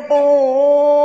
不